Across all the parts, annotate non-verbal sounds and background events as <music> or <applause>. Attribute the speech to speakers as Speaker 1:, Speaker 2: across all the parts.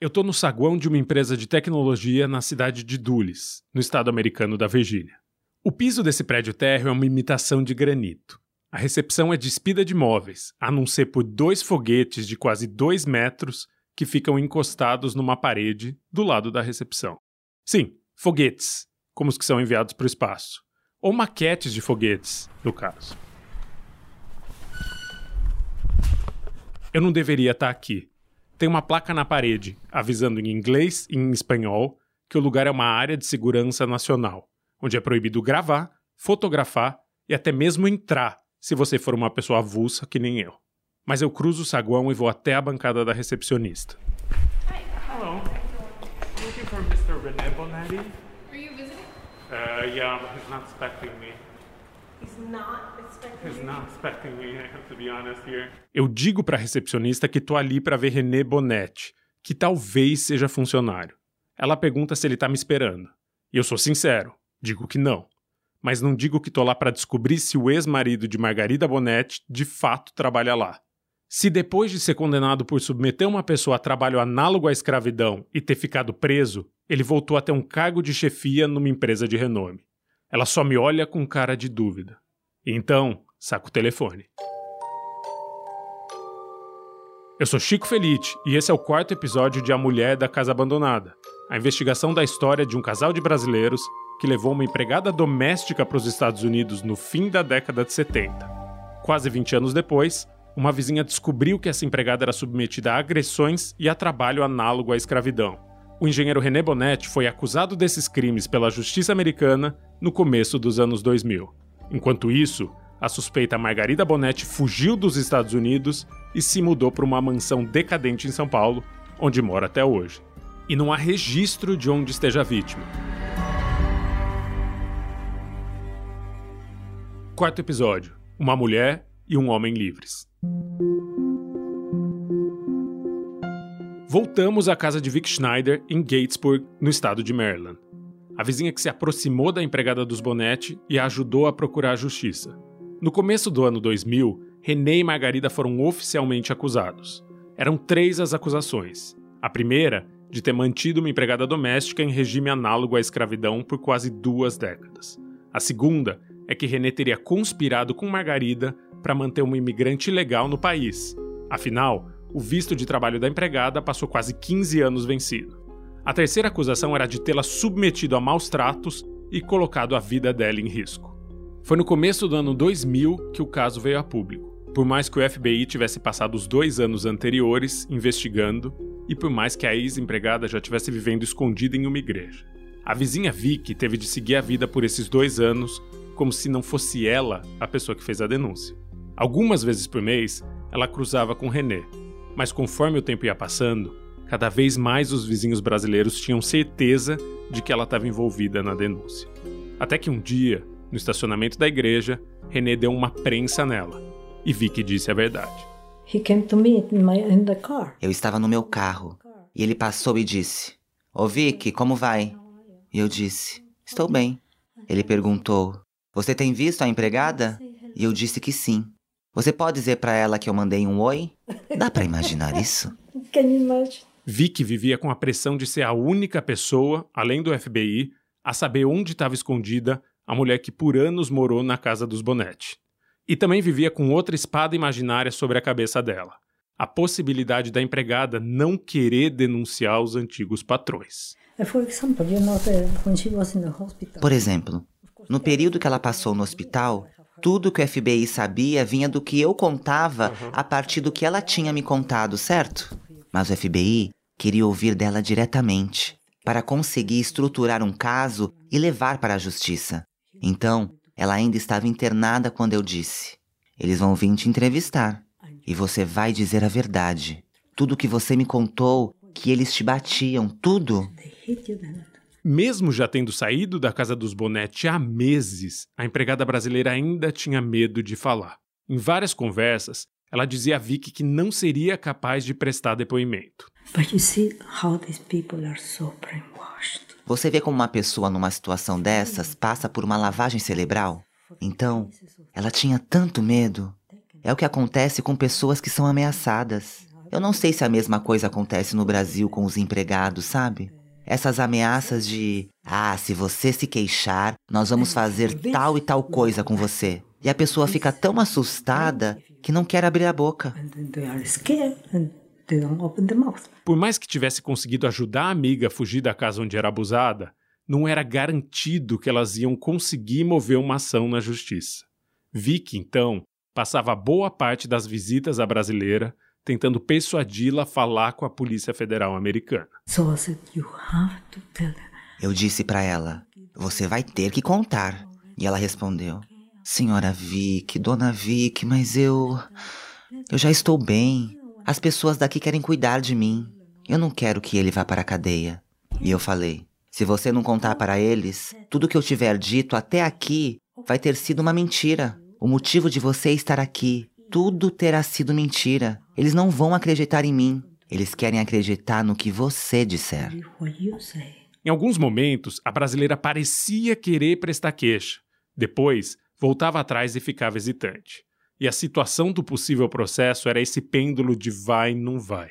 Speaker 1: Eu estou no saguão de uma empresa de tecnologia na cidade de Dulles, no estado americano da Virgínia. O piso desse prédio térreo é uma imitação de granito. A recepção é despida de móveis, a não ser por dois foguetes de quase dois metros que ficam encostados numa parede do lado da recepção. Sim, foguetes, como os que são enviados para o espaço. Ou maquetes de foguetes, no caso. Eu não deveria estar aqui, tem uma placa na parede avisando em inglês e em espanhol que o lugar é uma área de segurança nacional, onde é proibido gravar, fotografar e até mesmo entrar se você for uma pessoa avulsa que nem eu. Mas eu cruzo o saguão e vou até a bancada da recepcionista. Hello. Looking for Mr. René Bonetti?
Speaker 2: Are you visiting?
Speaker 1: Uh, yeah, he's not expecting me. Eu digo pra recepcionista que tô ali pra ver René Bonetti, que talvez seja funcionário. Ela pergunta se ele tá me esperando. E eu sou sincero, digo que não. Mas não digo que tô lá pra descobrir se o ex-marido de Margarida Bonetti de fato trabalha lá. Se depois de ser condenado por submeter uma pessoa a trabalho análogo à escravidão e ter ficado preso, ele voltou a ter um cargo de chefia numa empresa de renome. Ela só me olha com cara de dúvida. Então, saco o telefone. Eu sou Chico Felite e esse é o quarto episódio de A Mulher da Casa Abandonada, a investigação da história de um casal de brasileiros que levou uma empregada doméstica para os Estados Unidos no fim da década de 70. Quase 20 anos depois, uma vizinha descobriu que essa empregada era submetida a agressões e a trabalho análogo à escravidão. O engenheiro René Bonetti foi acusado desses crimes pela justiça americana no começo dos anos 2000. Enquanto isso, a suspeita Margarida Bonetti fugiu dos Estados Unidos e se mudou para uma mansão decadente em São Paulo, onde mora até hoje. E não há registro de onde esteja a vítima. Quarto episódio: Uma mulher e um homem livres. Voltamos à casa de Vic Schneider em Gatesburg, no estado de Maryland. A vizinha que se aproximou da empregada dos Bonetti e a ajudou a procurar a justiça. No começo do ano 2000, René e Margarida foram oficialmente acusados. Eram três as acusações. A primeira, de ter mantido uma empregada doméstica em regime análogo à escravidão por quase duas décadas. A segunda é que René teria conspirado com Margarida para manter uma imigrante ilegal no país. Afinal, o visto de trabalho da empregada passou quase 15 anos vencido. A terceira acusação era de tê-la submetido a maus tratos e colocado a vida dela em risco. Foi no começo do ano 2000 que o caso veio a público, por mais que o FBI tivesse passado os dois anos anteriores investigando e por mais que a ex-empregada já tivesse vivendo escondida em uma igreja. A vizinha Vicky teve de seguir a vida por esses dois anos como se não fosse ela a pessoa que fez a denúncia. Algumas vezes por mês, ela cruzava com René, mas conforme o tempo ia passando, cada vez mais os vizinhos brasileiros tinham certeza de que ela estava envolvida na denúncia. Até que um dia, no estacionamento da igreja, René deu uma prensa nela e Vicky disse a verdade.
Speaker 3: Eu estava no meu carro e ele passou e disse: Ô Vicky, como vai? E eu disse: Estou bem. Ele perguntou: Você tem visto a empregada? E eu disse que sim. Você pode dizer para ela que eu mandei um oi? Dá para imaginar isso? <laughs>
Speaker 1: Vicky vivia com a pressão de ser a única pessoa, além do FBI, a saber onde estava escondida a mulher que por anos morou na casa dos Bonetti. E também vivia com outra espada imaginária sobre a cabeça dela: a possibilidade da empregada não querer denunciar os antigos patrões.
Speaker 3: Por exemplo, no período que ela passou no hospital, tudo que o FBI sabia vinha do que eu contava a partir do que ela tinha me contado, certo? Mas o FBI queria ouvir dela diretamente, para conseguir estruturar um caso e levar para a justiça. Então, ela ainda estava internada quando eu disse: Eles vão vir te entrevistar e você vai dizer a verdade. Tudo que você me contou, que eles te batiam, tudo.
Speaker 1: Mesmo já tendo saído da casa dos Bonetti há meses, a empregada brasileira ainda tinha medo de falar. Em várias conversas, ela dizia a Vicky que não seria capaz de prestar depoimento.
Speaker 3: Você vê como uma pessoa numa situação dessas passa por uma lavagem cerebral? Então, ela tinha tanto medo. É o que acontece com pessoas que são ameaçadas. Eu não sei se a mesma coisa acontece no Brasil com os empregados, sabe? Essas ameaças de, ah, se você se queixar, nós vamos fazer tal e tal coisa com você. E a pessoa fica tão assustada que não quer abrir a boca.
Speaker 1: Por mais que tivesse conseguido ajudar a amiga a fugir da casa onde era abusada, não era garantido que elas iam conseguir mover uma ação na justiça. Vicky, então, passava boa parte das visitas à brasileira tentando persuadi-la a falar com a Polícia Federal Americana.
Speaker 3: Eu disse para ela: Você vai ter que contar. E ela respondeu: Senhora Vicky, Dona Vicky, mas eu. Eu já estou bem. As pessoas daqui querem cuidar de mim. Eu não quero que ele vá para a cadeia. E eu falei: Se você não contar para eles, tudo que eu tiver dito até aqui vai ter sido uma mentira. O motivo de você estar aqui, tudo terá sido mentira. Eles não vão acreditar em mim. Eles querem acreditar no que você disser.
Speaker 1: Em alguns momentos, a brasileira parecia querer prestar queixa. Depois, voltava atrás e ficava hesitante. E a situação do possível processo era esse pêndulo de vai não vai.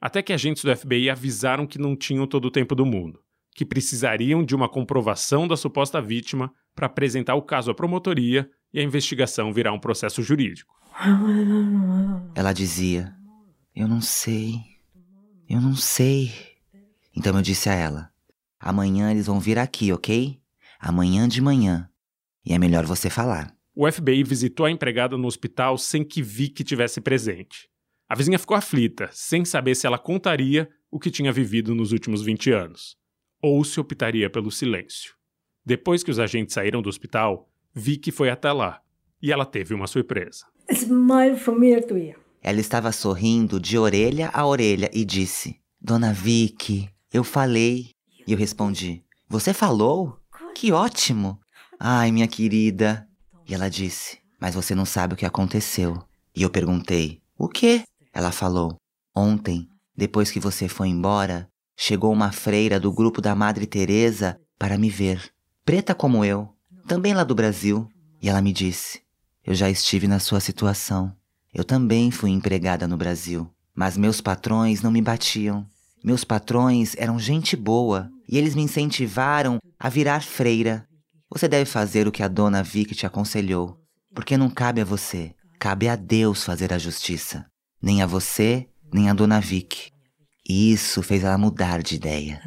Speaker 1: Até que agentes do FBI avisaram que não tinham todo o tempo do mundo, que precisariam de uma comprovação da suposta vítima para apresentar o caso à promotoria e a investigação virar um processo jurídico.
Speaker 3: Ela dizia: Eu não sei, eu não sei. Então eu disse a ela: Amanhã eles vão vir aqui, ok? Amanhã de manhã. E é melhor você falar.
Speaker 1: O FBI visitou a empregada no hospital sem que Vicky tivesse presente. A vizinha ficou aflita, sem saber se ela contaria o que tinha vivido nos últimos 20 anos, ou se optaria pelo silêncio. Depois que os agentes saíram do hospital, Vicky foi até lá e ela teve uma surpresa.
Speaker 3: Ela estava sorrindo de orelha a orelha e disse: Dona Vicky, eu falei. E eu respondi: Você falou? Que ótimo! Ai, minha querida. E ela disse: Mas você não sabe o que aconteceu. E eu perguntei: O quê? Ela falou: Ontem, depois que você foi embora, chegou uma freira do grupo da Madre Teresa para me ver, preta como eu, também lá do Brasil, e ela me disse: eu já estive na sua situação. Eu também fui empregada no Brasil, mas meus patrões não me batiam. Meus patrões eram gente boa e eles me incentivaram a virar freira. Você deve fazer o que a dona Vicky te aconselhou, porque não cabe a você, cabe a Deus fazer a justiça. Nem a você, nem a dona Vicky. E isso fez ela mudar de ideia.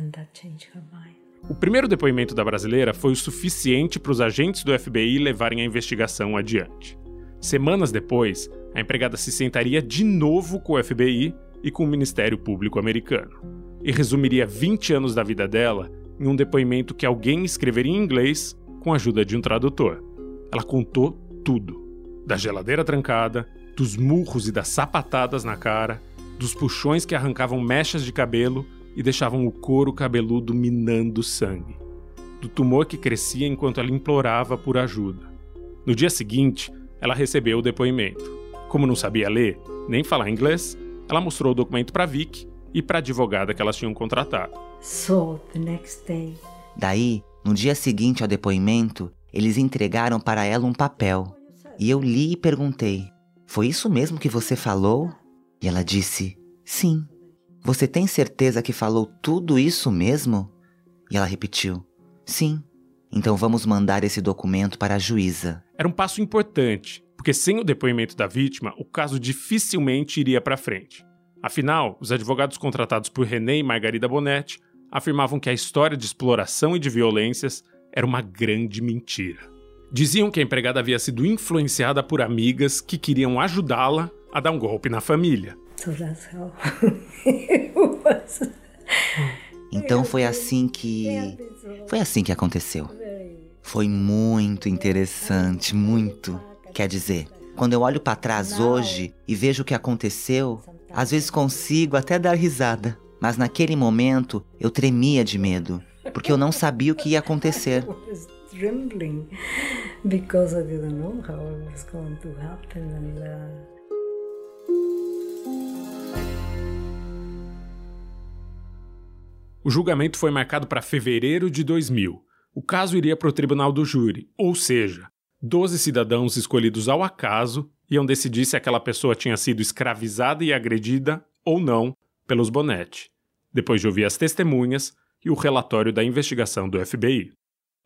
Speaker 1: O primeiro depoimento da brasileira foi o suficiente para os agentes do FBI levarem a investigação adiante. Semanas depois, a empregada se sentaria de novo com o FBI e com o Ministério Público americano, e resumiria 20 anos da vida dela em um depoimento que alguém escreveria em inglês com a ajuda de um tradutor. Ela contou tudo: da geladeira trancada, dos murros e das sapatadas na cara, dos puxões que arrancavam mechas de cabelo e deixavam o couro cabeludo minando sangue, do tumor que crescia enquanto ela implorava por ajuda. No dia seguinte, ela recebeu o depoimento. Como não sabia ler, nem falar inglês, ela mostrou o documento para Vic e para a advogada que elas tinham contratado.
Speaker 3: So, day... Daí, no dia seguinte ao depoimento, eles entregaram para ela um papel. E eu li e perguntei: Foi isso mesmo que você falou? E ela disse: Sim. Você tem certeza que falou tudo isso mesmo? E ela repetiu: Sim. Então vamos mandar esse documento para a juíza.
Speaker 1: Era um passo importante, porque sem o depoimento da vítima, o caso dificilmente iria para frente. Afinal, os advogados contratados por René e Margarida Bonetti afirmavam que a história de exploração e de violências era uma grande mentira. Diziam que a empregada havia sido influenciada por amigas que queriam ajudá-la a dar um golpe na família. <laughs>
Speaker 3: Então foi assim que. Foi assim que aconteceu. Foi muito interessante, muito. Quer dizer, quando eu olho para trás hoje e vejo o que aconteceu, às vezes consigo até dar risada. Mas naquele momento eu tremia de medo, porque eu não sabia o que ia acontecer. <laughs> uh...
Speaker 1: O julgamento foi marcado para fevereiro de 2000. O caso iria para o tribunal do júri, ou seja, 12 cidadãos escolhidos ao acaso iam decidir se aquela pessoa tinha sido escravizada e agredida ou não pelos Bonetti, depois de ouvir as testemunhas e o relatório da investigação do FBI.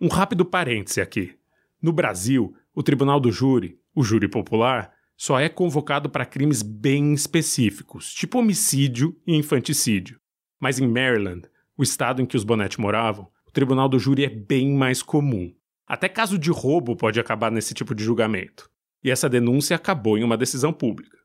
Speaker 1: Um rápido parêntese aqui. No Brasil, o Tribunal do Júri, o júri popular, só é convocado para crimes bem específicos, tipo homicídio e infanticídio. Mas em Maryland, o estado em que os Bonetti moravam, o tribunal do júri é bem mais comum. Até caso de roubo pode acabar nesse tipo de julgamento. E essa denúncia acabou em uma decisão pública.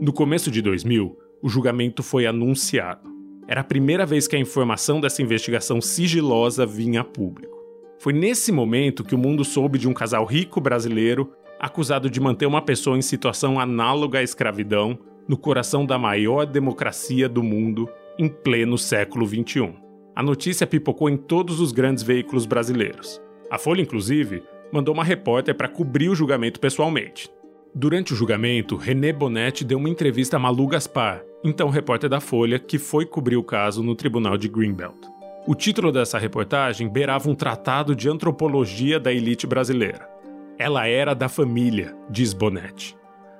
Speaker 1: No começo de 2000, o julgamento foi anunciado. Era a primeira vez que a informação dessa investigação sigilosa vinha a público. Foi nesse momento que o mundo soube de um casal rico brasileiro acusado de manter uma pessoa em situação análoga à escravidão no coração da maior democracia do mundo em pleno século XXI. A notícia pipocou em todos os grandes veículos brasileiros. A Folha, inclusive, mandou uma repórter para cobrir o julgamento pessoalmente. Durante o julgamento, René Bonetti deu uma entrevista a Malu Gaspar, então repórter da Folha, que foi cobrir o caso no tribunal de Greenbelt. O título dessa reportagem beirava um tratado de antropologia da elite brasileira. Ela era da família, diz Bonetti.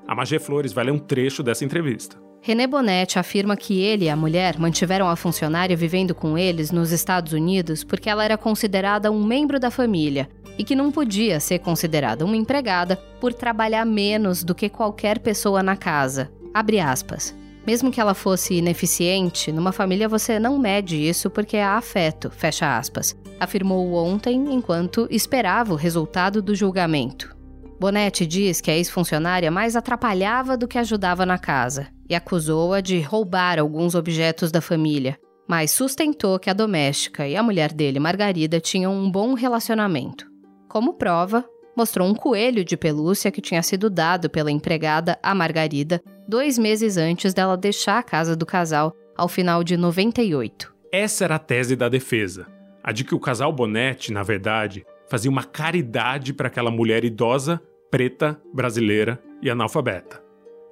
Speaker 1: A Magé Flores vai ler um trecho dessa entrevista.
Speaker 4: René Bonetti afirma que ele e a mulher mantiveram a funcionária vivendo com eles nos Estados Unidos porque ela era considerada um membro da família e que não podia ser considerada uma empregada por trabalhar menos do que qualquer pessoa na casa. Abre aspas. Mesmo que ela fosse ineficiente, numa família você não mede isso porque há afeto, fecha aspas. Afirmou ontem enquanto esperava o resultado do julgamento. Bonetti diz que a ex-funcionária mais atrapalhava do que ajudava na casa e acusou-a de roubar alguns objetos da família, mas sustentou que a doméstica e a mulher dele, Margarida, tinham um bom relacionamento. Como prova, mostrou um coelho de pelúcia que tinha sido dado pela empregada a Margarida dois meses antes dela deixar a casa do casal ao final de 98.
Speaker 1: Essa era a tese da defesa. A de que o casal Bonetti, na verdade, fazia uma caridade para aquela mulher idosa, preta, brasileira e analfabeta.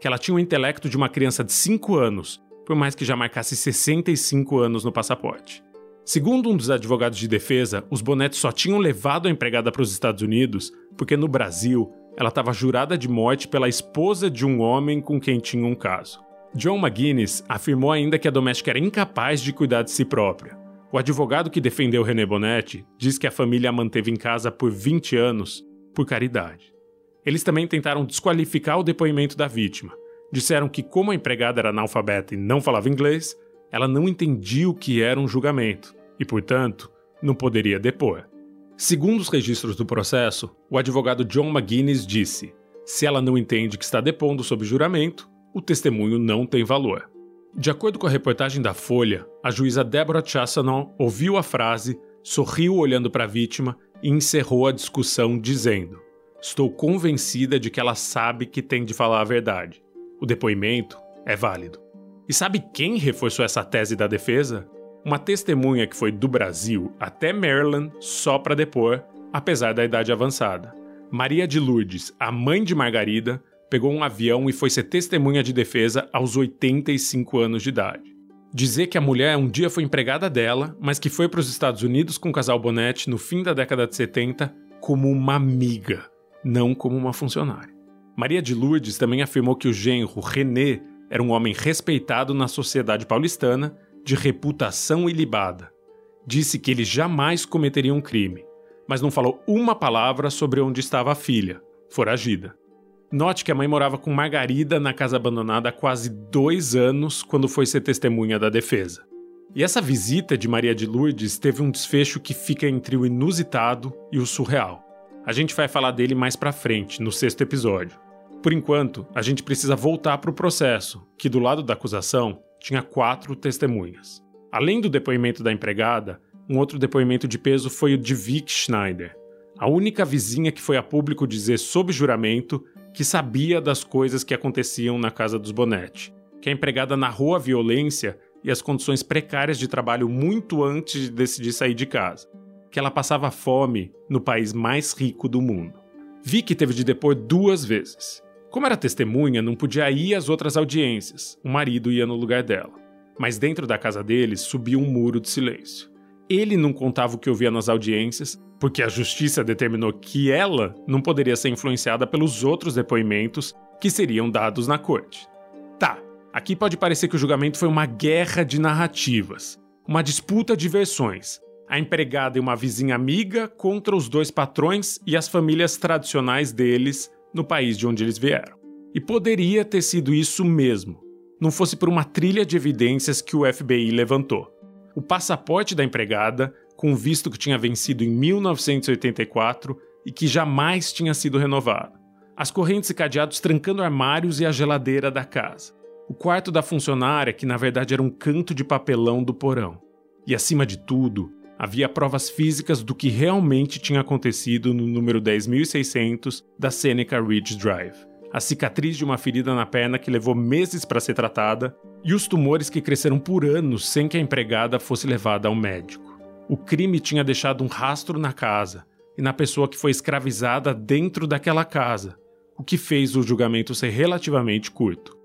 Speaker 1: Que ela tinha o intelecto de uma criança de 5 anos, por mais que já marcasse 65 anos no passaporte. Segundo um dos advogados de defesa, os Bonetti só tinham levado a empregada para os Estados Unidos porque no Brasil ela estava jurada de morte pela esposa de um homem com quem tinha um caso. John McGuinness afirmou ainda que a doméstica era incapaz de cuidar de si própria. O advogado que defendeu René Bonetti diz que a família a manteve em casa por 20 anos por caridade. Eles também tentaram desqualificar o depoimento da vítima. Disseram que, como a empregada era analfabeta e não falava inglês, ela não entendia o que era um julgamento e, portanto, não poderia depor. Segundo os registros do processo, o advogado John McGuinness disse: se ela não entende que está depondo sob juramento, o testemunho não tem valor. De acordo com a reportagem da Folha, a juíza Deborah Chassanon ouviu a frase, sorriu olhando para a vítima e encerrou a discussão dizendo: Estou convencida de que ela sabe que tem de falar a verdade. O depoimento é válido. E sabe quem reforçou essa tese da defesa? Uma testemunha que foi do Brasil até Maryland só para depor, apesar da idade avançada. Maria de Lourdes, a mãe de Margarida, pegou um avião e foi ser testemunha de defesa aos 85 anos de idade. Dizer que a mulher um dia foi empregada dela, mas que foi para os Estados Unidos com o casal Bonetti no fim da década de 70 como uma amiga, não como uma funcionária. Maria de Lourdes também afirmou que o genro René era um homem respeitado na sociedade paulistana, de reputação ilibada. Disse que ele jamais cometeria um crime, mas não falou uma palavra sobre onde estava a filha, foragida. Note que a mãe morava com Margarida na casa abandonada há quase dois anos quando foi ser testemunha da defesa. E essa visita de Maria de Lourdes teve um desfecho que fica entre o inusitado e o surreal. A gente vai falar dele mais pra frente, no sexto episódio. Por enquanto, a gente precisa voltar para o processo, que do lado da acusação tinha quatro testemunhas. Além do depoimento da empregada, um outro depoimento de peso foi o de Vic Schneider, a única vizinha que foi a público dizer sob juramento que sabia das coisas que aconteciam na casa dos Bonetti, que a empregada narrou a violência e as condições precárias de trabalho muito antes de decidir sair de casa, que ela passava fome no país mais rico do mundo. Vic teve de depor duas vezes. Como era testemunha, não podia ir às outras audiências, o marido ia no lugar dela. Mas dentro da casa deles subia um muro de silêncio. Ele não contava o que ouvia nas audiências, porque a justiça determinou que ela não poderia ser influenciada pelos outros depoimentos que seriam dados na corte. Tá, aqui pode parecer que o julgamento foi uma guerra de narrativas, uma disputa de versões. A empregada e uma vizinha amiga contra os dois patrões e as famílias tradicionais deles no país de onde eles vieram. E poderia ter sido isso mesmo, não fosse por uma trilha de evidências que o FBI levantou. O passaporte da empregada, com visto que tinha vencido em 1984 e que jamais tinha sido renovado. As correntes e cadeados trancando armários e a geladeira da casa. O quarto da funcionária, que na verdade era um canto de papelão do porão. E acima de tudo, havia provas físicas do que realmente tinha acontecido no número 10.600 da Seneca Ridge Drive. A cicatriz de uma ferida na perna que levou meses para ser tratada e os tumores que cresceram por anos sem que a empregada fosse levada ao médico. O crime tinha deixado um rastro na casa e na pessoa que foi escravizada dentro daquela casa, o que fez o julgamento ser relativamente curto.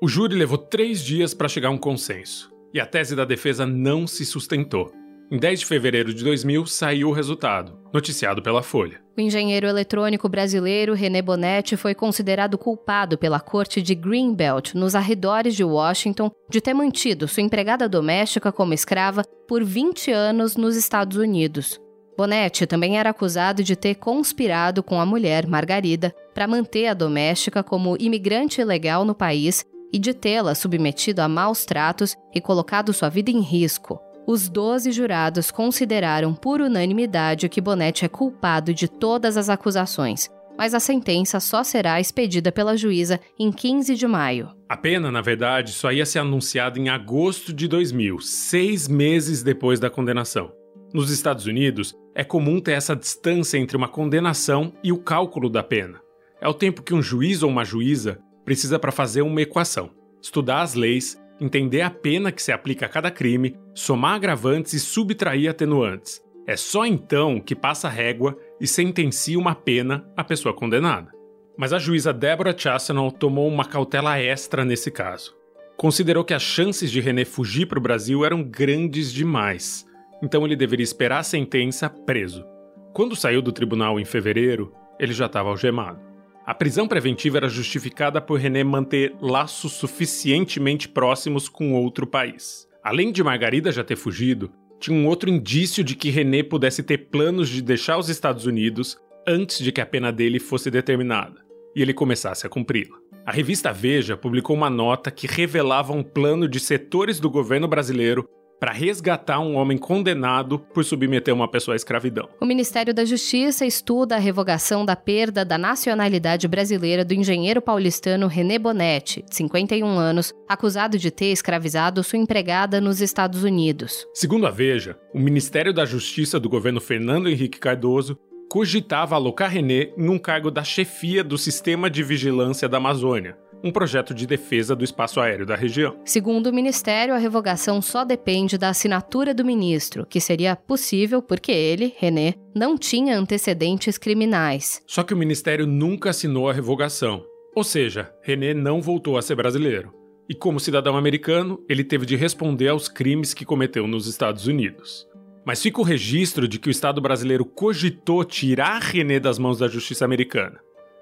Speaker 1: O júri levou três dias para chegar a um consenso, e a tese da defesa não se sustentou. Em 10 de fevereiro de 2000 saiu o resultado, noticiado pela Folha.
Speaker 4: O engenheiro eletrônico brasileiro René Bonetti foi considerado culpado pela corte de Greenbelt, nos arredores de Washington, de ter mantido sua empregada doméstica como escrava por 20 anos nos Estados Unidos. Bonetti também era acusado de ter conspirado com a mulher, Margarida, para manter a doméstica como imigrante ilegal no país e de tê-la submetido a maus tratos e colocado sua vida em risco. Os 12 jurados consideraram por unanimidade que Bonetti é culpado de todas as acusações, mas a sentença só será expedida pela juíza em 15 de maio.
Speaker 1: A pena, na verdade, só ia ser anunciada em agosto de 2000, seis meses depois da condenação. Nos Estados Unidos, é comum ter essa distância entre uma condenação e o cálculo da pena. É o tempo que um juiz ou uma juíza precisa para fazer uma equação, estudar as leis entender a pena que se aplica a cada crime, somar agravantes e subtrair atenuantes. É só então que passa a régua e sentencia uma pena à pessoa condenada. Mas a juíza Deborah Chastanow tomou uma cautela extra nesse caso. Considerou que as chances de René fugir para o Brasil eram grandes demais, então ele deveria esperar a sentença preso. Quando saiu do tribunal em fevereiro, ele já estava algemado. A prisão preventiva era justificada por René manter laços suficientemente próximos com outro país. Além de Margarida já ter fugido, tinha um outro indício de que René pudesse ter planos de deixar os Estados Unidos antes de que a pena dele fosse determinada e ele começasse a cumpri-la. A revista Veja publicou uma nota que revelava um plano de setores do governo brasileiro para resgatar um homem condenado por submeter uma pessoa à escravidão.
Speaker 4: O Ministério da Justiça estuda a revogação da perda da nacionalidade brasileira do engenheiro paulistano René Bonetti, de 51 anos, acusado de ter escravizado sua empregada nos Estados Unidos.
Speaker 1: Segundo a Veja, o Ministério da Justiça do governo Fernando Henrique Cardoso cogitava alocar René em um cargo da chefia do Sistema de Vigilância da Amazônia, um projeto de defesa do espaço aéreo da região.
Speaker 4: Segundo o Ministério, a revogação só depende da assinatura do ministro, que seria possível porque ele, René, não tinha antecedentes criminais.
Speaker 1: Só que o Ministério nunca assinou a revogação. Ou seja, René não voltou a ser brasileiro. E como cidadão americano, ele teve de responder aos crimes que cometeu nos Estados Unidos. Mas fica o registro de que o Estado brasileiro cogitou tirar René das mãos da justiça americana.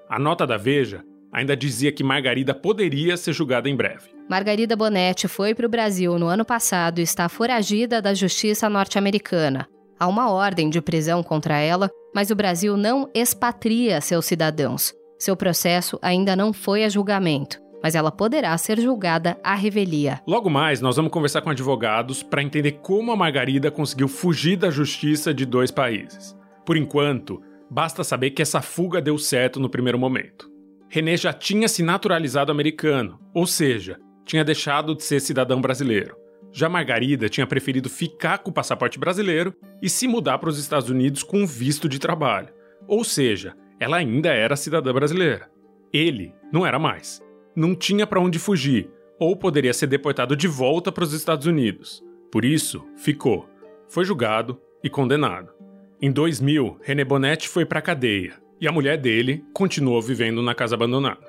Speaker 1: A nota da Veja ainda dizia que Margarida poderia ser julgada em breve.
Speaker 4: Margarida Bonetti foi para o Brasil no ano passado e está foragida da justiça norte-americana. Há uma ordem de prisão contra ela, mas o Brasil não expatria seus cidadãos. Seu processo ainda não foi a julgamento, mas ela poderá ser julgada à revelia.
Speaker 1: Logo mais, nós vamos conversar com advogados para entender como a Margarida conseguiu fugir da justiça de dois países. Por enquanto, basta saber que essa fuga deu certo no primeiro momento. René já tinha se naturalizado americano, ou seja, tinha deixado de ser cidadão brasileiro. Já Margarida tinha preferido ficar com o passaporte brasileiro e se mudar para os Estados Unidos com visto de trabalho. Ou seja, ela ainda era cidadã brasileira. Ele não era mais. Não tinha para onde fugir, ou poderia ser deportado de volta para os Estados Unidos. Por isso, ficou. Foi julgado e condenado. Em 2000, René Bonetti foi para a cadeia e a mulher dele continuou vivendo na casa abandonada.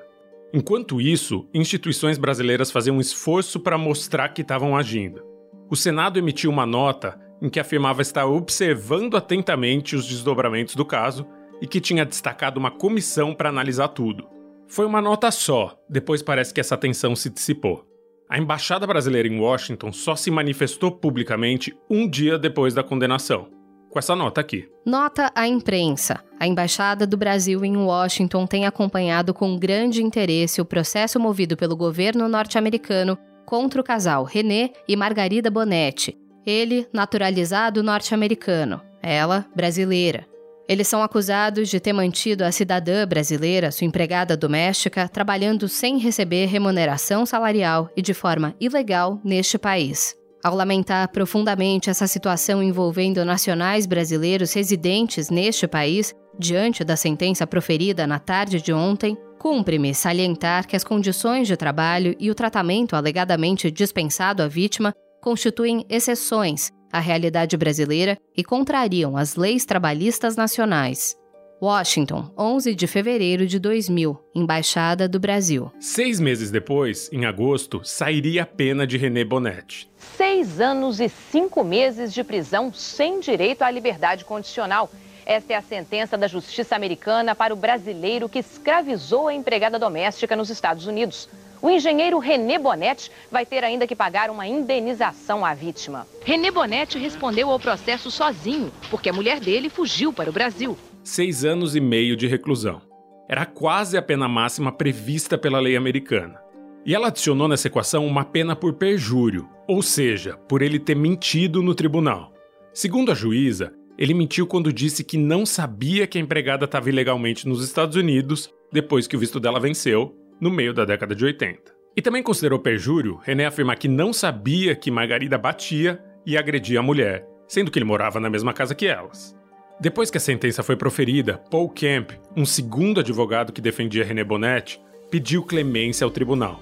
Speaker 1: Enquanto isso, instituições brasileiras faziam um esforço para mostrar que estavam agindo. O Senado emitiu uma nota em que afirmava estar observando atentamente os desdobramentos do caso e que tinha destacado uma comissão para analisar tudo. Foi uma nota só, depois parece que essa tensão se dissipou. A embaixada brasileira em Washington só se manifestou publicamente um dia depois da condenação. Com essa nota aqui.
Speaker 4: Nota à imprensa. A Embaixada do Brasil em Washington tem acompanhado com grande interesse o processo movido pelo governo norte-americano contra o casal René e Margarida Bonetti. Ele, naturalizado norte-americano, ela, brasileira. Eles são acusados de ter mantido a cidadã brasileira, sua empregada doméstica, trabalhando sem receber remuneração salarial e de forma ilegal neste país. Ao lamentar profundamente essa situação envolvendo nacionais brasileiros residentes neste país, diante da sentença proferida na tarde de ontem, cumpre-me salientar que as condições de trabalho e o tratamento alegadamente dispensado à vítima constituem exceções à realidade brasileira e contrariam as leis trabalhistas nacionais. Washington, 11 de fevereiro de 2000, Embaixada do Brasil.
Speaker 1: Seis meses depois, em agosto, sairia a pena de René Bonetti.
Speaker 5: Seis anos e cinco meses de prisão sem direito à liberdade condicional. Esta é a sentença da justiça americana para o brasileiro que escravizou a empregada doméstica nos Estados Unidos. O engenheiro René Bonetti vai ter ainda que pagar uma indenização à vítima. René Bonetti respondeu ao processo sozinho, porque a mulher dele fugiu para o Brasil.
Speaker 1: Seis anos e meio de reclusão. Era quase a pena máxima prevista pela lei americana. E ela adicionou nessa equação uma pena por perjúrio, ou seja, por ele ter mentido no tribunal. Segundo a juíza, ele mentiu quando disse que não sabia que a empregada estava ilegalmente nos Estados Unidos depois que o visto dela venceu no meio da década de 80. E também considerou perjúrio René afirmar que não sabia que Margarida batia e agredia a mulher, sendo que ele morava na mesma casa que elas. Depois que a sentença foi proferida, Paul Kemp, um segundo advogado que defendia René Bonetti, pediu clemência ao tribunal.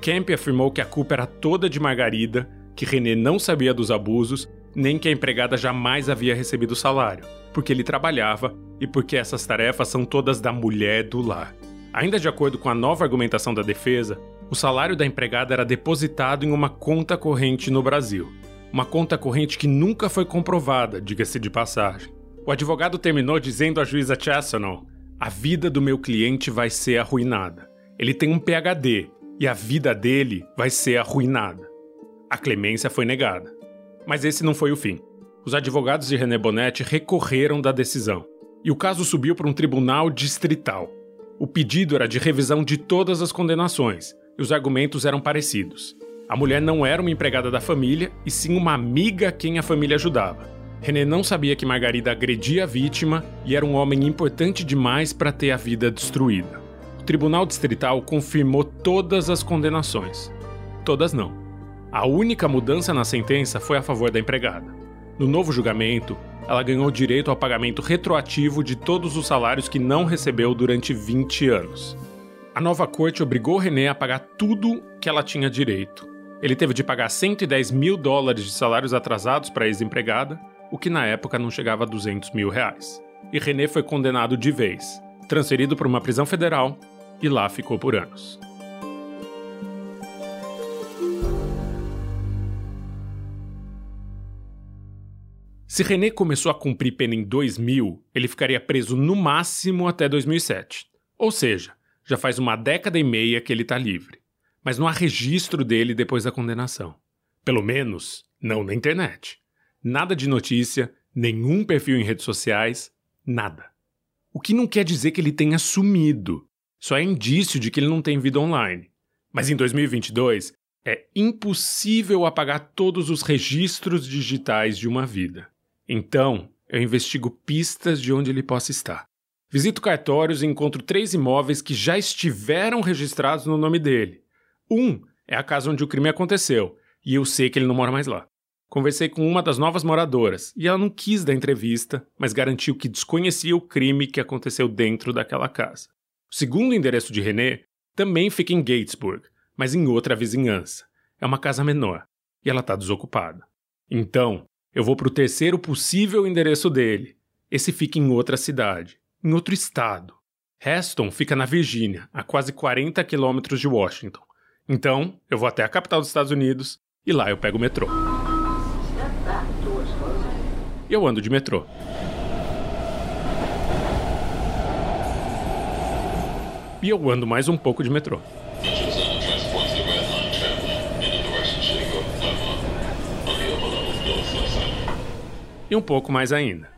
Speaker 1: Kemp afirmou que a culpa era toda de Margarida, que René não sabia dos abusos, nem que a empregada jamais havia recebido salário, porque ele trabalhava e porque essas tarefas são todas da mulher do lar. Ainda de acordo com a nova argumentação da defesa, o salário da empregada era depositado em uma conta corrente no Brasil. Uma conta corrente que nunca foi comprovada, diga-se de passagem. O advogado terminou dizendo à juíza Chassanel: A vida do meu cliente vai ser arruinada. Ele tem um PhD e a vida dele vai ser arruinada. A clemência foi negada. Mas esse não foi o fim. Os advogados de René Bonetti recorreram da decisão e o caso subiu para um tribunal distrital. O pedido era de revisão de todas as condenações, e os argumentos eram parecidos. A mulher não era uma empregada da família, e sim uma amiga quem a família ajudava. René não sabia que Margarida agredia a vítima e era um homem importante demais para ter a vida destruída. O Tribunal Distrital confirmou todas as condenações. Todas não. A única mudança na sentença foi a favor da empregada. No novo julgamento, ela ganhou direito ao pagamento retroativo de todos os salários que não recebeu durante 20 anos. A nova corte obrigou René a pagar tudo que ela tinha direito. Ele teve de pagar 110 mil dólares de salários atrasados para a ex-empregada, o que na época não chegava a 200 mil reais. E René foi condenado de vez, transferido para uma prisão federal e lá ficou por anos. Se René começou a cumprir pena em 2000, ele ficaria preso no máximo até 2007. Ou seja, já faz uma década e meia que ele está livre. Mas não há registro dele depois da condenação. Pelo menos, não na internet. Nada de notícia, nenhum perfil em redes sociais, nada. O que não quer dizer que ele tenha sumido. Só é indício de que ele não tem vida online. Mas em 2022, é impossível apagar todos os registros digitais de uma vida. Então, eu investigo pistas de onde ele possa estar. Visito cartórios e encontro três imóveis que já estiveram registrados no nome dele. Um é a casa onde o crime aconteceu, e eu sei que ele não mora mais lá. Conversei com uma das novas moradoras e ela não quis dar entrevista, mas garantiu que desconhecia o crime que aconteceu dentro daquela casa. O segundo endereço de René também fica em Gatesburg, mas em outra vizinhança. É uma casa menor e ela está desocupada. Então, eu vou para o terceiro possível endereço dele. Esse fica em outra cidade, em outro estado. Reston fica na Virgínia, a quase 40 quilômetros de Washington. Então, eu vou até a capital dos Estados Unidos e lá eu pego o metrô. Eu ando de metrô. E eu ando mais um pouco de metrô. E um pouco mais ainda.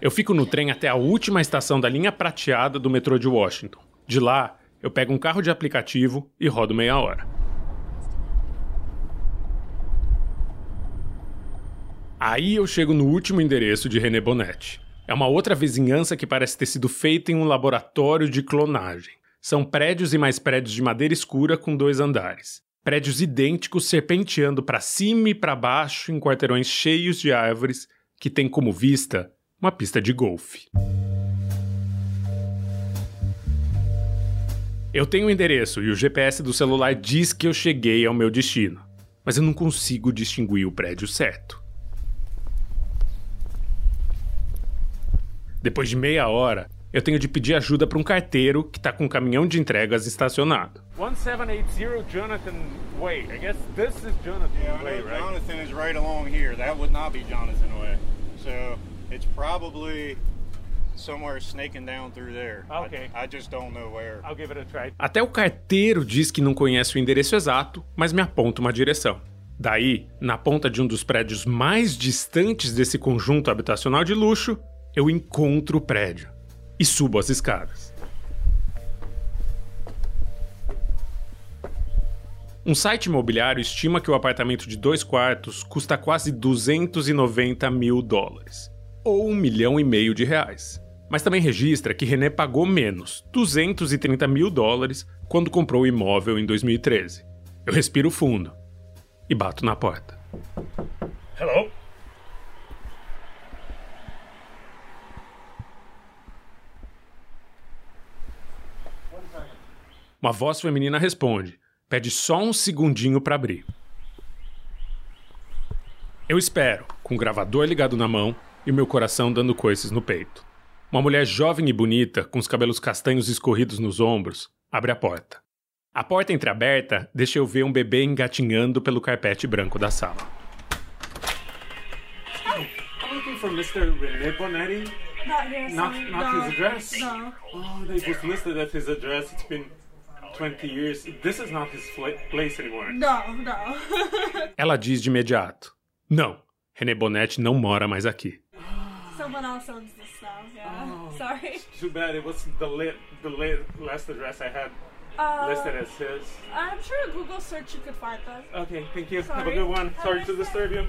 Speaker 1: Eu fico no trem até a última estação da linha prateada do metrô de Washington. De lá, eu pego um carro de aplicativo e rodo meia hora. Aí eu chego no último endereço de René Bonetti. É uma outra vizinhança que parece ter sido feita em um laboratório de clonagem. São prédios e mais prédios de madeira escura com dois andares. Prédios idênticos serpenteando para cima e para baixo em quarteirões cheios de árvores que têm como vista uma pista de golfe. Eu tenho o um endereço e o GPS do celular diz que eu cheguei ao meu destino, mas eu não consigo distinguir o prédio certo. Depois de meia hora, eu tenho de pedir ajuda para um carteiro que está com um caminhão de entregas estacionado. 1780 Jonathan Way. I guess this is Jonathan
Speaker 6: yeah, Way, right? Jonathan is right along here. That would not be Jonathan Way. So it's probably somewhere snaking down through there. Okay. I, I just don't know where.
Speaker 1: I'll give it a try. Até o carteiro diz que não conhece o endereço exato, mas me aponta uma direção. Daí, na ponta de um dos prédios mais distantes desse conjunto habitacional de luxo, eu encontro o prédio e subo as escadas. Um site imobiliário estima que o apartamento de dois quartos custa quase 290 mil dólares, ou um milhão e meio de reais. Mas também registra que René pagou menos, 230 mil dólares, quando comprou o imóvel em 2013. Eu respiro fundo e bato na porta. Uma voz feminina responde. Pede só um segundinho para abrir. Eu espero, com o gravador ligado na mão e meu coração dando coices no peito. Uma mulher jovem e bonita, com os cabelos castanhos escorridos nos ombros, abre a porta. A porta entreaberta deixa eu ver um bebê engatinhando pelo carpete branco da sala. I'm looking for Mr. René Bonetti.
Speaker 2: Not here,
Speaker 1: Not, not
Speaker 2: no.
Speaker 1: his address?
Speaker 2: No.
Speaker 1: Oh, they just listed at his address. It's been 20 years. This is not his place anymore.
Speaker 2: No, no. <laughs>
Speaker 1: Ela diz de imediato: Não, René Bonetti não mora mais aqui.
Speaker 2: Someone else owns this now. Yeah.
Speaker 1: Oh.
Speaker 2: Sorry.
Speaker 1: Too bad it was the, la- the la- last address I had
Speaker 2: Uh,
Speaker 1: listed as his.
Speaker 2: I'm sure a Google search you could find them.
Speaker 1: Okay, thank you.
Speaker 2: Sorry.
Speaker 1: Have a good one.
Speaker 2: Have
Speaker 1: Sorry to disturb you.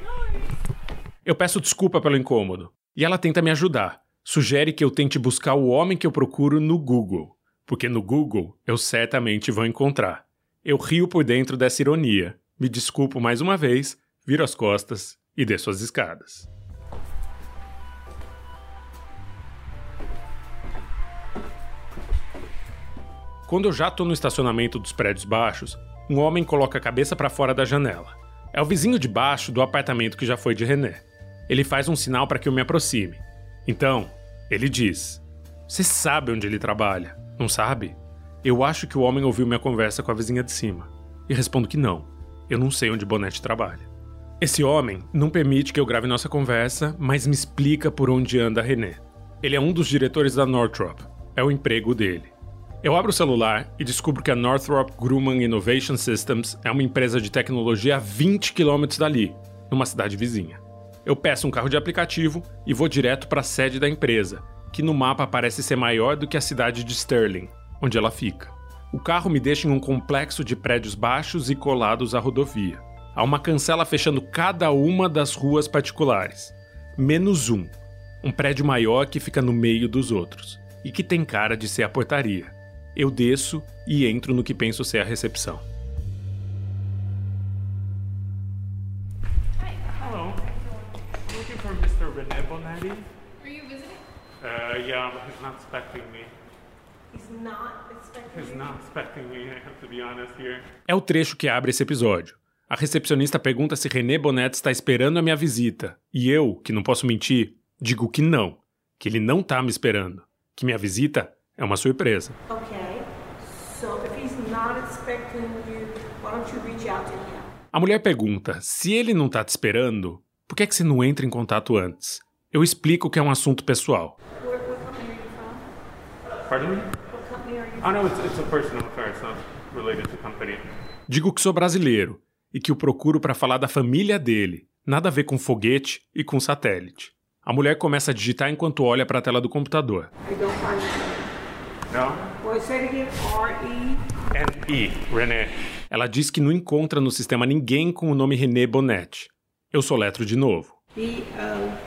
Speaker 1: Eu peço desculpa pelo incômodo. E ela tenta me ajudar. Sugere que eu tente buscar o homem que eu procuro no Google. Porque no Google eu certamente vou encontrar. Eu rio por dentro dessa ironia. Me desculpo mais uma vez, viro as costas e desço as escadas. Quando eu já tô no estacionamento dos prédios baixos, um homem coloca a cabeça para fora da janela. É o vizinho de baixo do apartamento que já foi de René. Ele faz um sinal para que eu me aproxime. Então, ele diz: Você sabe onde ele trabalha, não sabe? Eu acho que o homem ouviu minha conversa com a vizinha de cima. E respondo que não. Eu não sei onde Bonete trabalha. Esse homem não permite que eu grave nossa conversa, mas me explica por onde anda René. Ele é um dos diretores da Northrop. É o emprego dele. Eu abro o celular e descubro que a Northrop Grumman Innovation Systems é uma empresa de tecnologia a 20 quilômetros dali, numa cidade vizinha. Eu peço um carro de aplicativo e vou direto para a sede da empresa, que no mapa parece ser maior do que a cidade de Sterling, onde ela fica. O carro me deixa em um complexo de prédios baixos e colados à rodovia. Há uma cancela fechando cada uma das ruas particulares, menos um, um prédio maior que fica no meio dos outros e que tem cara de ser a portaria. Eu desço e entro no que penso ser a recepção. Hello. I'm looking for Mr. René Bonetti. Uh, yeah, but he's not expecting me.
Speaker 2: He's not expecting
Speaker 1: He's
Speaker 2: you.
Speaker 1: not expecting me, I <laughs> have to be honest here. É o trecho que abre esse episódio. A recepcionista pergunta se René Bonetti está esperando a minha visita. E eu, que não posso mentir, digo que não. Que ele não tá me esperando. Que minha visita é uma surpresa.
Speaker 2: Okay. So if he's not expecting you, why don't you reach out to him?
Speaker 1: A mulher pergunta: se ele não tá te esperando, por que, é que você não entra em contato antes? Eu explico que é um assunto pessoal.
Speaker 2: Where, where
Speaker 1: Pardon me?
Speaker 2: What company are you
Speaker 1: no, it's, it's a personal car. It's not related to company. Digo que sou brasileiro e que o procuro para falar da família dele. Nada a ver com foguete e com satélite. A mulher começa a digitar enquanto olha para a tela do computador. Ela diz que não encontra no sistema ninguém com o nome René Bonetti. Eu soletro de novo.
Speaker 2: B-O.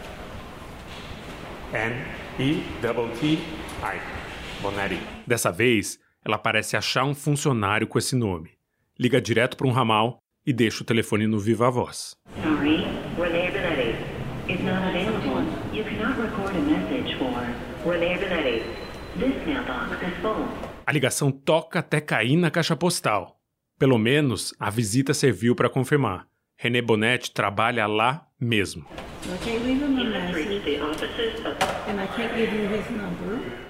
Speaker 1: N-I-T-T-I. Bonetti. Dessa vez, ela parece achar um funcionário com esse nome. Liga direto para um ramal e deixa o telefone no viva voz.
Speaker 7: Sorry, Renee Benetti is not available. You cannot record a message for Renee Benetti. This mailbox is full.
Speaker 1: A ligação toca até cair na caixa postal. Pelo menos a visita serviu para confirmar. René Bonetti trabalha lá mesmo.
Speaker 2: Can't leave him a message,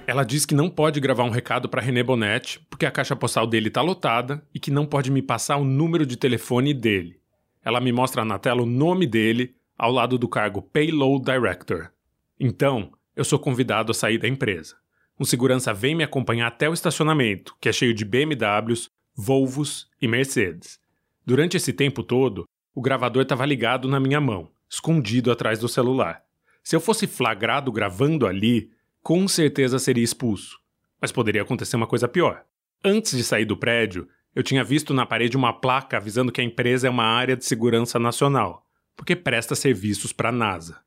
Speaker 1: Ela diz que não pode gravar um recado para René Bonetti porque a caixa postal dele está lotada e que não pode me passar o número de telefone dele. Ela me mostra na tela o nome dele ao lado do cargo Payload Director. Então, eu sou convidado a sair da empresa. Um segurança vem me acompanhar até o estacionamento, que é cheio de BMWs, Volvos e Mercedes. Durante esse tempo todo, o gravador estava ligado na minha mão, escondido atrás do celular. Se eu fosse flagrado gravando ali, com certeza seria expulso. Mas poderia acontecer uma coisa pior. Antes de sair do prédio, eu tinha visto na parede uma placa avisando que a empresa é uma área de segurança nacional, porque presta serviços para a NASA.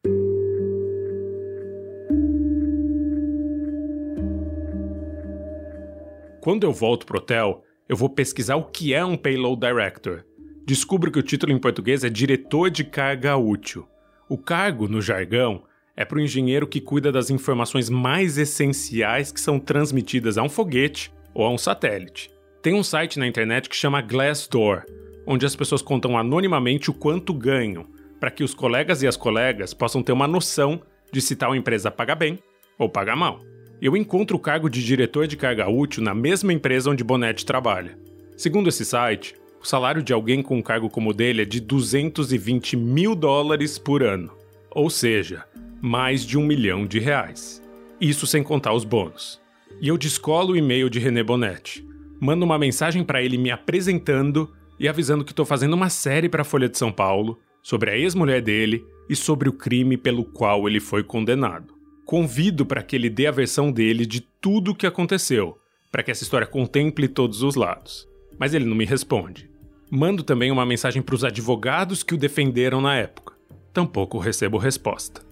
Speaker 1: Quando eu volto pro hotel, eu vou pesquisar o que é um Payload Director. Descubro que o título em português é Diretor de Carga Útil. O cargo, no jargão, é para o engenheiro que cuida das informações mais essenciais que são transmitidas a um foguete ou a um satélite. Tem um site na internet que chama Glassdoor, onde as pessoas contam anonimamente o quanto ganham, para que os colegas e as colegas possam ter uma noção de se tal empresa paga bem ou paga mal. Eu encontro o cargo de diretor de carga útil na mesma empresa onde Bonetti trabalha. Segundo esse site, o salário de alguém com um cargo como o dele é de 220 mil dólares por ano, ou seja, mais de um milhão de reais. Isso sem contar os bônus. E eu descolo o e-mail de René Bonetti, mando uma mensagem para ele me apresentando e avisando que estou fazendo uma série para a Folha de São Paulo sobre a ex-mulher dele e sobre o crime pelo qual ele foi condenado. Convido para que ele dê a versão dele de tudo o que aconteceu, para que essa história contemple todos os lados. Mas ele não me responde. Mando também uma mensagem para os advogados que o defenderam na época. Tampouco recebo resposta.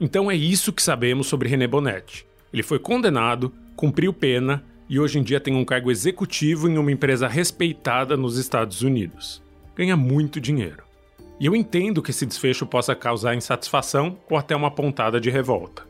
Speaker 1: Então é isso que sabemos sobre René Bonetti. Ele foi condenado, cumpriu pena e hoje em dia tem um cargo executivo em uma empresa respeitada nos Estados Unidos. Ganha muito dinheiro. E eu entendo que esse desfecho possa causar insatisfação ou até uma pontada de revolta.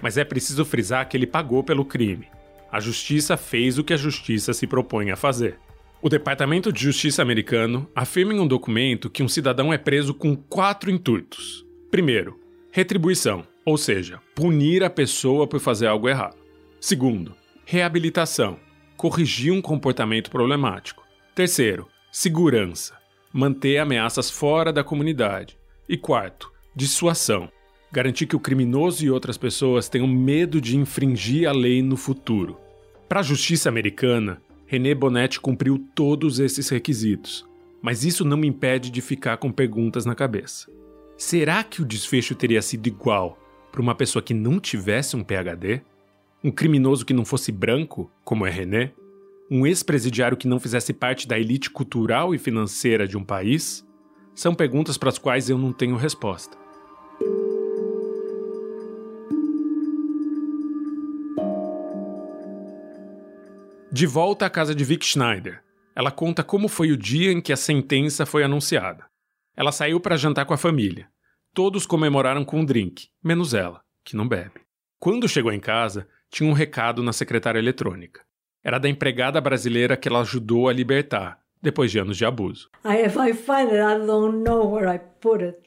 Speaker 1: Mas é preciso frisar que ele pagou pelo crime. A justiça fez o que a justiça se propõe a fazer. O Departamento de Justiça americano afirma em um documento que um cidadão é preso com quatro intuitos. Primeiro, retribuição, ou seja, punir a pessoa por fazer algo errado. Segundo, reabilitação, corrigir um comportamento problemático. Terceiro, segurança, manter ameaças fora da comunidade. E quarto, dissuasão, garantir que o criminoso e outras pessoas tenham medo de infringir a lei no futuro. Para a justiça americana, René Bonetti cumpriu todos esses requisitos, mas isso não me impede de ficar com perguntas na cabeça. Será que o desfecho teria sido igual para uma pessoa que não tivesse um PhD? Um criminoso que não fosse branco, como é René? Um ex-presidiário que não fizesse parte da elite cultural e financeira de um país? São perguntas para as quais eu não tenho resposta. De volta à casa de Vic Schneider, ela conta como foi o dia em que a sentença foi anunciada. Ela saiu para jantar com a família. Todos comemoraram com um drink, menos ela, que não bebe. Quando chegou em casa, tinha um recado na secretária eletrônica. Era da empregada brasileira que ela ajudou a libertar, depois de anos de abuso.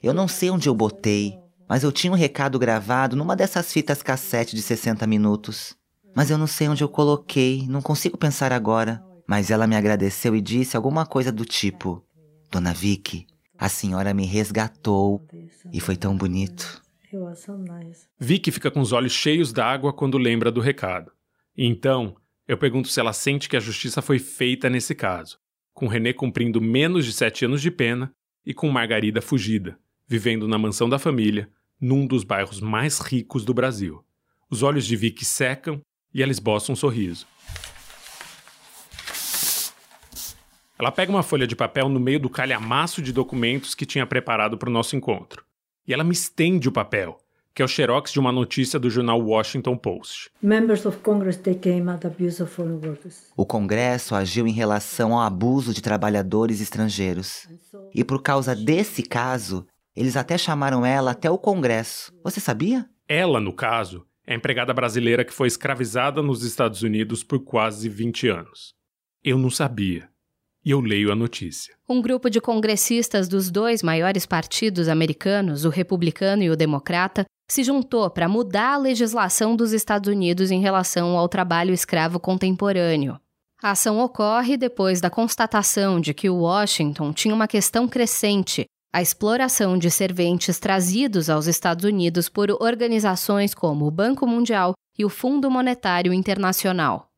Speaker 3: Eu não sei onde eu botei, mas eu tinha um recado gravado numa dessas fitas cassete de 60 minutos. Mas eu não sei onde eu coloquei, não consigo pensar agora. Mas ela me agradeceu e disse alguma coisa do tipo: Dona Vicky, a senhora me resgatou e foi tão bonito.
Speaker 1: Vicky fica com os olhos cheios d'água quando lembra do recado. Então, eu pergunto se ela sente que a justiça foi feita nesse caso, com René cumprindo menos de sete anos de pena e com Margarida fugida, vivendo na mansão da família, num dos bairros mais ricos do Brasil. Os olhos de Vicky secam e ela esboça um sorriso. Ela pega uma folha de papel no meio do calhamaço de documentos que tinha preparado para o nosso encontro. E ela me estende o papel, que é o xerox de uma notícia do jornal Washington Post.
Speaker 3: O Congresso agiu em relação ao abuso de trabalhadores estrangeiros. E por causa desse caso, eles até chamaram ela até o Congresso. Você sabia?
Speaker 1: Ela, no caso, é empregada brasileira que foi escravizada nos Estados Unidos por quase 20 anos. Eu não sabia e eu leio a notícia.
Speaker 4: Um grupo de congressistas dos dois maiores partidos americanos, o republicano e o democrata, se juntou para mudar a legislação dos Estados Unidos em relação ao trabalho escravo contemporâneo. A ação ocorre depois da constatação de que Washington tinha uma questão crescente a exploração de serventes trazidos aos Estados Unidos por organizações como o Banco Mundial e o Fundo Monetário Internacional.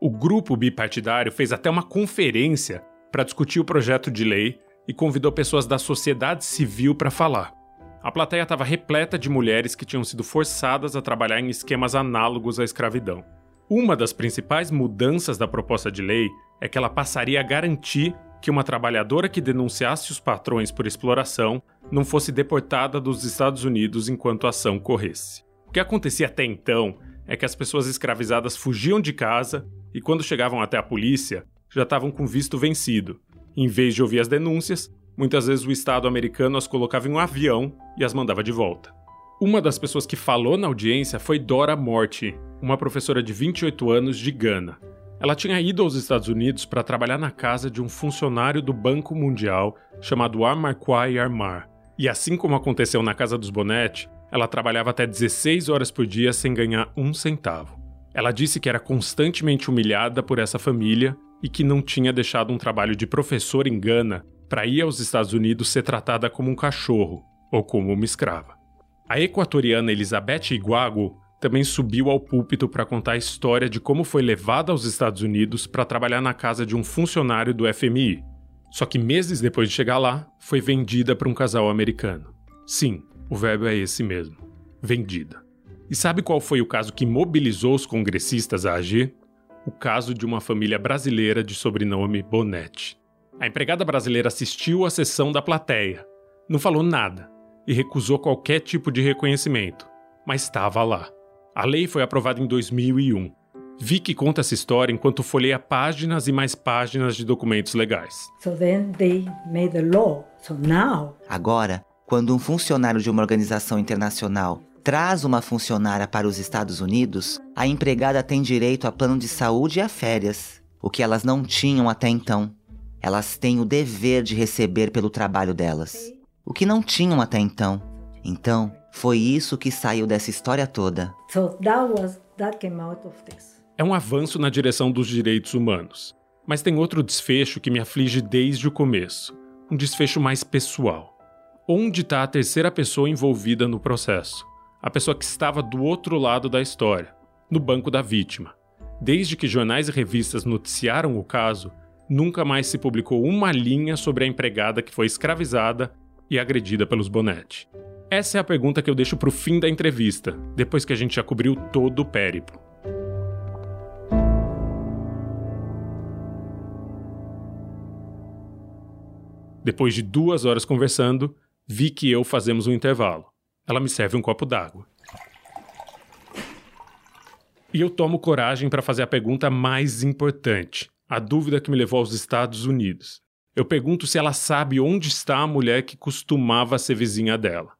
Speaker 1: O grupo bipartidário fez até uma conferência para discutir o projeto de lei e convidou pessoas da sociedade civil para falar. A plateia estava repleta de mulheres que tinham sido forçadas a trabalhar em esquemas análogos à escravidão. Uma das principais mudanças da proposta de lei é que ela passaria a garantir que uma trabalhadora que denunciasse os patrões por exploração não fosse deportada dos Estados Unidos enquanto a ação corresse. O que acontecia até então é que as pessoas escravizadas fugiam de casa e, quando chegavam até a polícia, já estavam com visto vencido. Em vez de ouvir as denúncias, muitas vezes o Estado americano as colocava em um avião e as mandava de volta. Uma das pessoas que falou na audiência foi Dora Morty, uma professora de 28 anos de Gana. Ela tinha ido aos Estados Unidos para trabalhar na casa de um funcionário do Banco Mundial chamado Amarquai Armar. E assim como aconteceu na casa dos Bonetti, ela trabalhava até 16 horas por dia sem ganhar um centavo. Ela disse que era constantemente humilhada por essa família e que não tinha deixado um trabalho de professor em Gana para ir aos Estados Unidos ser tratada como um cachorro ou como uma escrava. A equatoriana Elizabeth Iguago também subiu ao púlpito para contar a história de como foi levada aos Estados Unidos para trabalhar na casa de um funcionário do FMI. Só que meses depois de chegar lá, foi vendida para um casal americano. Sim, o verbo é esse mesmo: vendida. E sabe qual foi o caso que mobilizou os congressistas a agir? O caso de uma família brasileira de sobrenome Bonetti. A empregada brasileira assistiu à sessão da plateia, não falou nada e recusou qualquer tipo de reconhecimento, mas estava lá. A lei foi aprovada em 2001. Vicky conta essa história enquanto folheia páginas e mais páginas de documentos legais.
Speaker 3: Agora, quando um funcionário de uma organização internacional traz uma funcionária para os Estados Unidos, a empregada tem direito a plano de saúde e a férias, o que elas não tinham até então. Elas têm o dever de receber pelo trabalho delas, o que não tinham até então. Então, foi isso que saiu dessa história toda.
Speaker 1: É um avanço na direção dos direitos humanos. Mas tem outro desfecho que me aflige desde o começo. Um desfecho mais pessoal. Onde está a terceira pessoa envolvida no processo? A pessoa que estava do outro lado da história, no banco da vítima. Desde que jornais e revistas noticiaram o caso, nunca mais se publicou uma linha sobre a empregada que foi escravizada e agredida pelos Bonetti. Essa é a pergunta que eu deixo para o fim da entrevista, depois que a gente já cobriu todo o périplo. Depois de duas horas conversando, vi que eu fazemos um intervalo. Ela me serve um copo d'água. E eu tomo coragem para fazer a pergunta mais importante, a dúvida que me levou aos Estados Unidos. Eu pergunto se ela sabe onde está a mulher que costumava ser vizinha dela.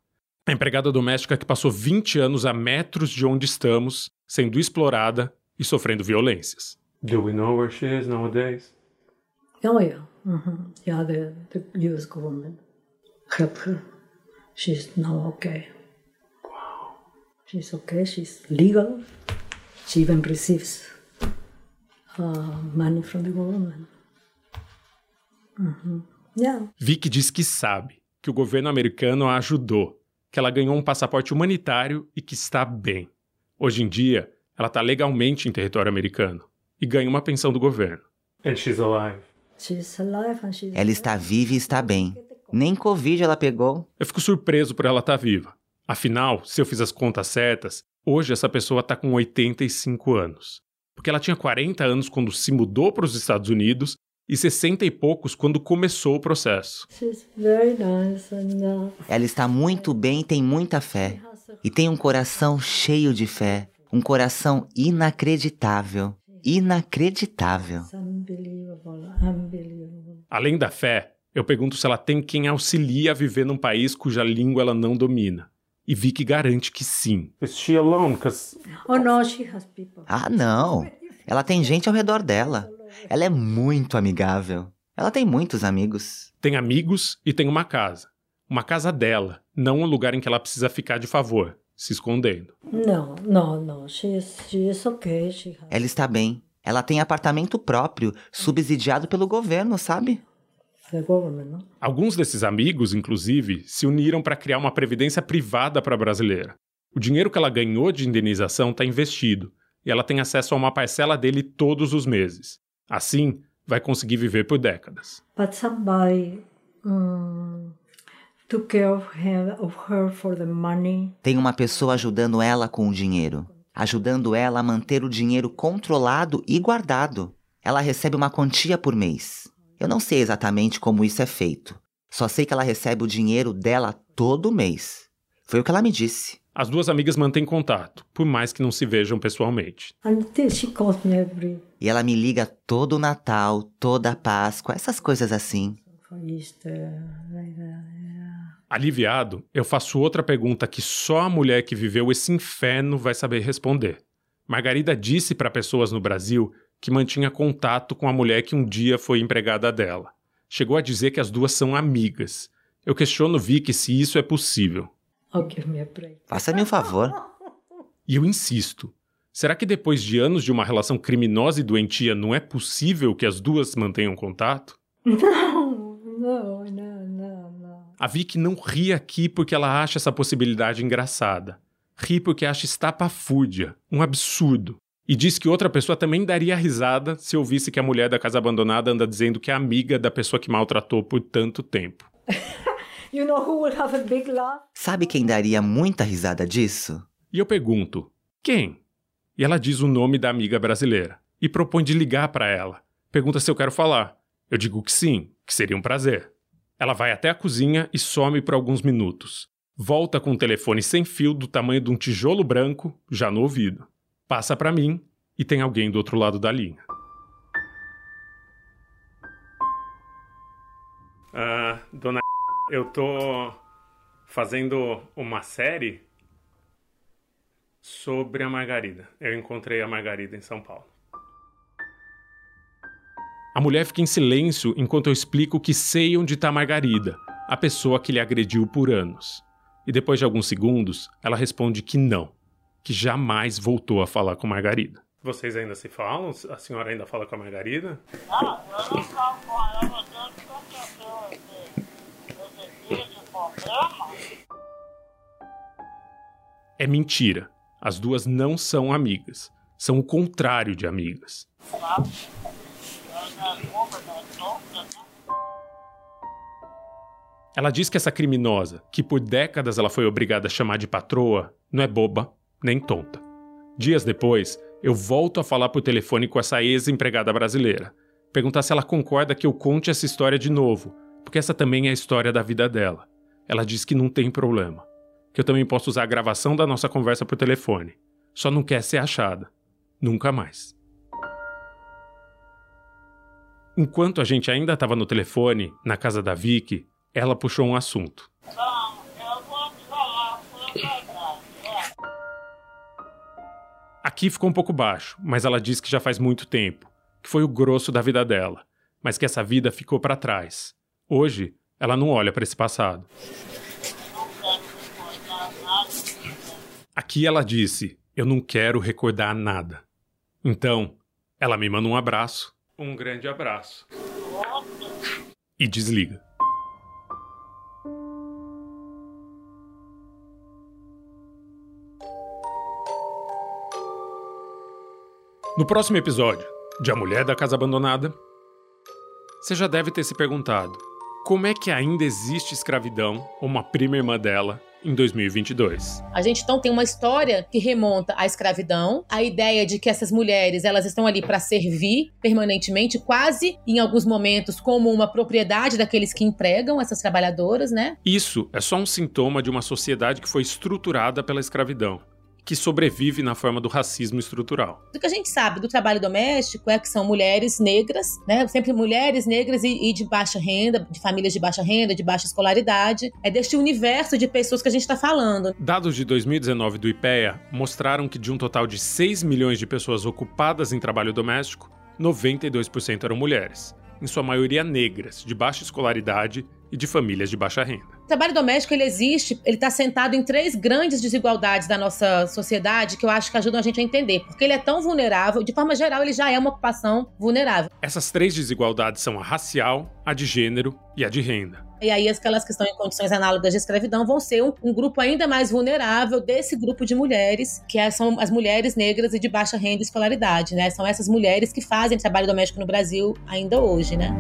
Speaker 1: A empregada doméstica que passou 20 anos a metros de onde estamos, sendo explorada e sofrendo violências. Do we know where she is nowadays?
Speaker 8: Oh yeah. Mm-hmm. Yeah, the, the US government help her. She's now okay. Wow. She's okay. She's legal. She even receives uh, money from the government. Mm-hmm. Yeah.
Speaker 1: Vicky diz que sabe que o governo americano a ajudou que ela ganhou um passaporte humanitário e que está bem. Hoje em dia, ela está legalmente em território americano e ganha uma pensão do governo.
Speaker 9: And she's alive.
Speaker 3: Ela está viva e está bem. Nem Covid ela pegou.
Speaker 1: Eu fico surpreso por ela estar tá viva. Afinal, se eu fiz as contas certas, hoje essa pessoa está com 85 anos. Porque ela tinha 40 anos quando se mudou para os Estados Unidos e 60 e poucos quando começou o processo.
Speaker 3: Uh, ela está muito bem e tem muita fé. E tem um coração cheio de fé. Um coração inacreditável. Inacreditável.
Speaker 1: Além da fé, eu pergunto se ela tem quem auxilia a viver num país cuja língua ela não domina. E Vicky garante que sim.
Speaker 3: Oh. Ah, não. Ela tem gente ao redor dela. Ela é muito amigável. Ela tem muitos amigos.
Speaker 1: Tem amigos e tem uma casa. Uma casa dela, não um lugar em que ela precisa ficar de favor, se escondendo.
Speaker 8: Não, não, não. She is, she is okay. She has...
Speaker 3: Ela está bem. Ela tem apartamento próprio, subsidiado pelo governo, sabe?
Speaker 1: Alguns desses amigos, inclusive, se uniram para criar uma previdência privada para a brasileira. O dinheiro que ela ganhou de indenização está investido e ela tem acesso a uma parcela dele todos os meses. Assim, vai conseguir viver por décadas.
Speaker 8: But somebody um, took care of, him, of her for the money.
Speaker 3: Tem uma pessoa ajudando ela com o dinheiro, ajudando ela a manter o dinheiro controlado e guardado. Ela recebe uma quantia por mês. Eu não sei exatamente como isso é feito. Só sei que ela recebe o dinheiro dela todo mês. Foi o que ela me disse.
Speaker 1: As duas amigas mantêm contato, por mais que não se vejam pessoalmente.
Speaker 3: E ela me liga todo o Natal, toda a Páscoa, essas coisas assim.
Speaker 1: Aliviado, eu faço outra pergunta que só a mulher que viveu esse inferno vai saber responder. Margarida disse para pessoas no Brasil que mantinha contato com a mulher que um dia foi empregada dela. Chegou a dizer que as duas são amigas. Eu questiono Vicky se isso é possível.
Speaker 3: Faça-me um favor. <laughs>
Speaker 1: E eu insisto. Será que depois de anos de uma relação criminosa e doentia não é possível que as duas mantenham contato? <laughs>
Speaker 8: Não, não, não, não, não.
Speaker 1: A Vicky não ri aqui porque ela acha essa possibilidade engraçada. Ri porque acha estapafúrdia, um absurdo. E diz que outra pessoa também daria risada se ouvisse que a mulher da casa abandonada anda dizendo que é amiga da pessoa que maltratou por tanto tempo. <laughs>
Speaker 8: you know who will have a big laugh?
Speaker 3: Sabe quem daria muita risada disso?
Speaker 1: E eu pergunto: quem? E ela diz o nome da amiga brasileira e propõe de ligar para ela. Pergunta se eu quero falar. Eu digo que sim, que seria um prazer. Ela vai até a cozinha e some por alguns minutos. Volta com um telefone sem fio do tamanho de um tijolo branco, já no ouvido passa para mim e tem alguém do outro lado da linha. Uh, dona, eu tô fazendo uma série sobre a Margarida. Eu encontrei a Margarida em São Paulo. A mulher fica em silêncio enquanto eu explico que sei onde está a Margarida, a pessoa que lhe agrediu por anos. E depois de alguns segundos, ela responde que não que jamais voltou a falar com Margarida. Vocês ainda se falam? A senhora ainda fala com a Margarida?
Speaker 10: Não, eu não falo com ela
Speaker 1: É mentira. As duas não são amigas. São o contrário de amigas. Ela diz que essa criminosa, que por décadas ela foi obrigada a chamar de patroa, não é boba, nem tonta. Dias depois, eu volto a falar por telefone com essa ex-empregada brasileira, perguntar se ela concorda que eu conte essa história de novo, porque essa também é a história da vida dela. Ela diz que não tem problema, que eu também posso usar a gravação da nossa conversa por telefone. Só não quer ser achada. Nunca mais. Enquanto a gente ainda estava no telefone, na casa da Vicky, ela puxou um assunto. Aqui ficou um pouco baixo, mas ela diz que já faz muito tempo, que foi o grosso da vida dela, mas que essa vida ficou para trás. Hoje, ela não olha para esse passado. Aqui ela disse: Eu não quero recordar nada. Então, ela me manda um abraço, um grande abraço, e desliga. No próximo episódio de A Mulher da Casa Abandonada, você já deve ter se perguntado como é que ainda existe escravidão ou uma prima irmã dela em 2022.
Speaker 11: A gente então tem uma história que remonta à escravidão, a ideia de que essas mulheres elas estão ali para servir permanentemente, quase em alguns momentos como uma propriedade daqueles que empregam essas trabalhadoras, né?
Speaker 1: Isso é só um sintoma de uma sociedade que foi estruturada pela escravidão que sobrevive na forma do racismo estrutural.
Speaker 11: O que a gente sabe do trabalho doméstico é que são mulheres negras, né? Sempre mulheres negras e, e, de baixa renda, de famílias de baixa renda, de baixa escolaridade. É deste universo de pessoas que a gente está falando.
Speaker 1: Dados de 2019 do IPEA mostraram que de um total de 6 milhões de pessoas ocupadas em trabalho doméstico, 92% eram mulheres, em sua maioria negras, de baixa escolaridade e de famílias de baixa renda.
Speaker 11: O trabalho doméstico ele existe, ele está sentado em três grandes desigualdades da nossa sociedade que eu acho que ajudam a gente a entender, porque ele é tão vulnerável, de forma geral ele já é uma ocupação vulnerável.
Speaker 1: Essas três desigualdades são a racial, a de gênero e a de renda.
Speaker 11: E aí aquelas que estão em condições análogas de escravidão vão ser um, um grupo ainda mais vulnerável desse grupo de mulheres, que é, são as mulheres negras e de baixa renda e escolaridade, né? São essas mulheres que fazem trabalho doméstico no Brasil ainda hoje, né?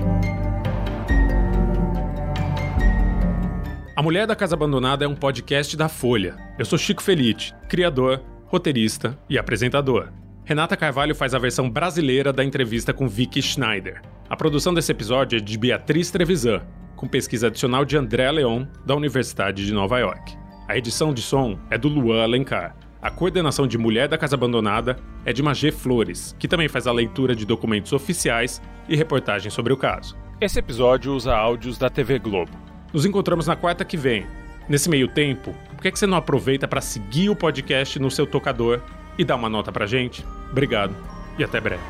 Speaker 1: A Mulher da Casa Abandonada é um podcast da Folha. Eu sou Chico Felite, criador, roteirista e apresentador. Renata Carvalho faz a versão brasileira da entrevista com Vicky Schneider. A produção desse episódio é de Beatriz Trevisan, com pesquisa adicional de André Leon, da Universidade de Nova York. A edição de som é do Luan Alencar. A coordenação de Mulher da Casa Abandonada é de Magê Flores, que também faz a leitura de documentos oficiais e reportagens sobre o caso. Esse episódio usa áudios da TV Globo. Nos encontramos na quarta que vem. Nesse meio tempo, por que, que você não aproveita para seguir o podcast no seu tocador e dar uma nota pra gente? Obrigado e até breve.